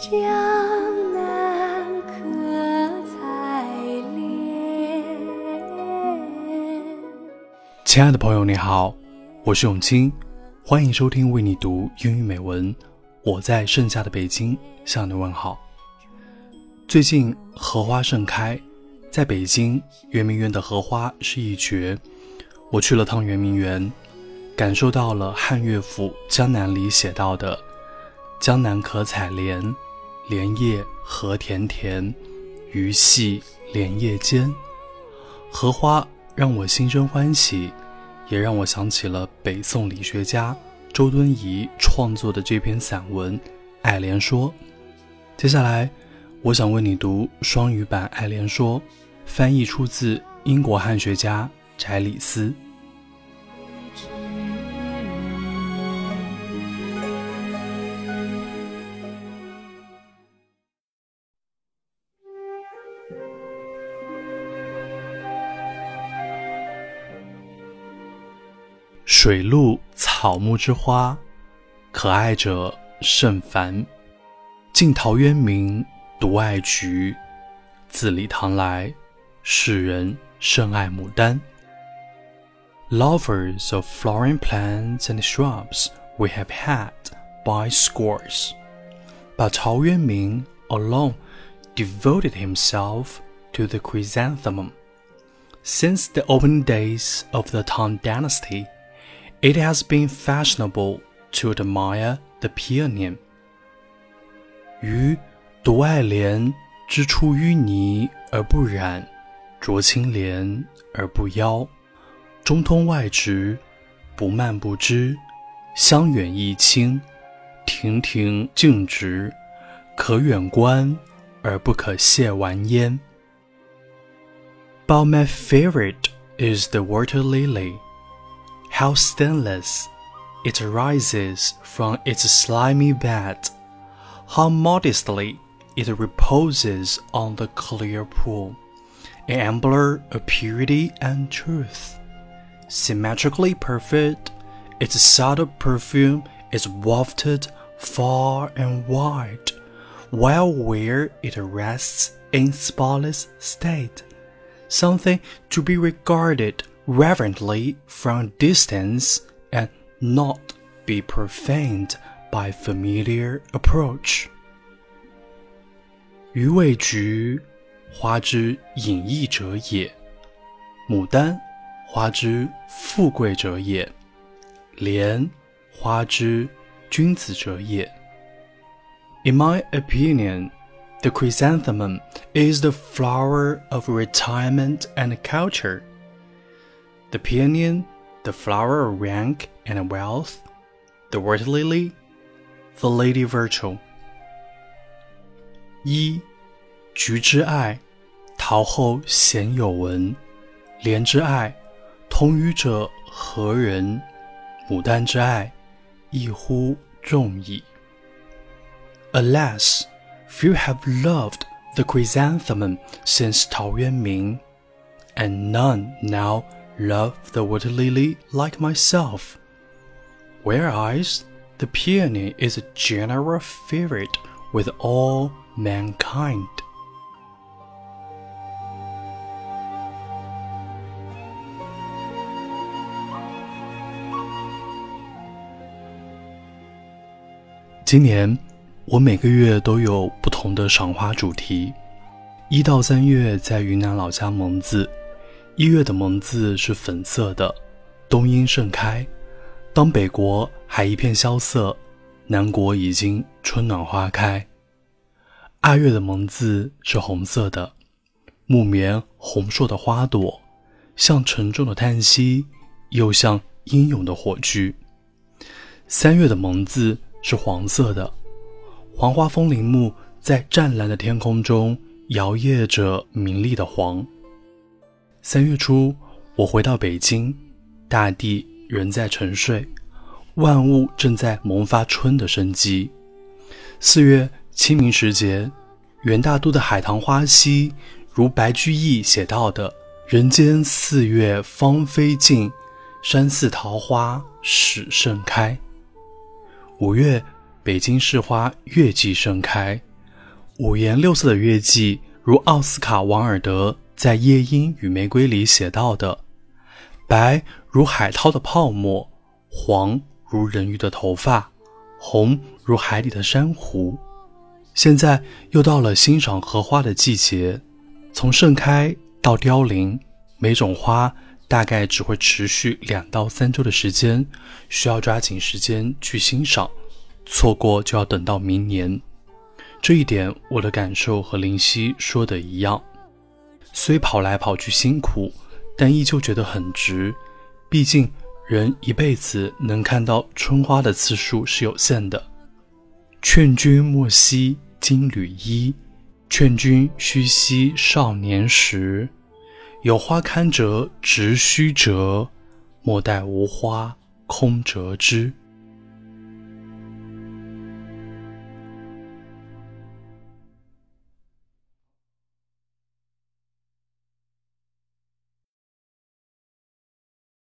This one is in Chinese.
江南可采莲。亲爱的朋友，你好，我是永清，欢迎收听为你读英语美文。我在盛夏的北京向你问好。最近荷花盛开，在北京圆明园的荷花是一绝。我去了趟圆明园，感受到了汉乐府《江南》里写到的“江南可采莲，莲叶何田田，鱼戏莲叶间”。荷花让我心生欢喜，也让我想起了北宋理学家周敦颐创作的这篇散文《爱莲说》。接下来，我想为你读双语版《爱莲说》，翻译出自英国汉学家。柴里斯。水陆草木之花，可爱者甚蕃。晋陶渊明独爱菊，自李唐来，世人甚爱牡丹。Lovers of flowering plants and shrubs we have had by scores, but Cao Yuanming alone devoted himself to the chrysanthemum. Since the opening days of the Tang Dynasty, it has been fashionable to admire the peony. 于独爱莲之出淤泥而不染，濯清涟而不妖。中通外直，不蔓不枝，香远益清，亭亭净植，可远观而不可亵玩焉。But my favorite is the water lily. How stainless it rises from its slimy bed! How modestly it reposes on the clear pool, an emblem of purity and truth. Symmetrically perfect, its subtle perfume is wafted far and wide, while where it rests in spotless state, something to be regarded reverently from distance and not be profaned by familiar approach. 鱼尾菊，花之隐逸者也；牡丹。花之富贵者也，莲花之君子者也。In my opinion, the chrysanthemum is the flower of retirement and culture. The peony, the flower of rank and wealth. The water lily, the lady virtue. 一，菊之爱，陶后鲜有闻；莲之爱。同予者何人？牡丹之爱，亦乎众矣。Alas, few have loved the chrysanthemum since Tao Yuanming, and none now love the water lily like myself. Whereas the peony is a general favorite with all mankind. 今年我每个月都有不同的赏花主题。一到三月在云南老家蒙自， 一月的蒙自是粉色的，冬樱盛开。当北国还一片萧瑟，南国已经春暖花开。二月的蒙自是红色的，木棉红硕的花朵，像沉重的叹息，又像英勇的火炬。三月的蒙自。是黄色的，黄花风铃木在湛蓝的天空中摇曳着明丽的黄。三月初，我回到北京，大地仍在沉睡，万物正在萌发春的生机。四月清明时节，元大都的海棠花溪，如白居易写到的：“人间四月芳菲尽，山寺桃花始盛开。”五月，北京市花月季盛开，五颜六色的月季，如奥斯卡·王尔德在《夜莺与玫瑰》里写到的，白如海涛的泡沫，黄如人鱼的头发，红如海里的珊瑚。现在又到了欣赏荷花的季节，从盛开到凋零，每种花大概只会持续两到三周的时间，需要抓紧时间去欣赏，错过就要等到明年。这一点我的感受和林夕说的一样，虽跑来跑去辛苦，但依旧觉得很值。毕竟人一辈子能看到春花的次数是有限的。劝君莫惜金缕衣，劝君须惜少年时。有花堪折直须折，莫待无花空折枝。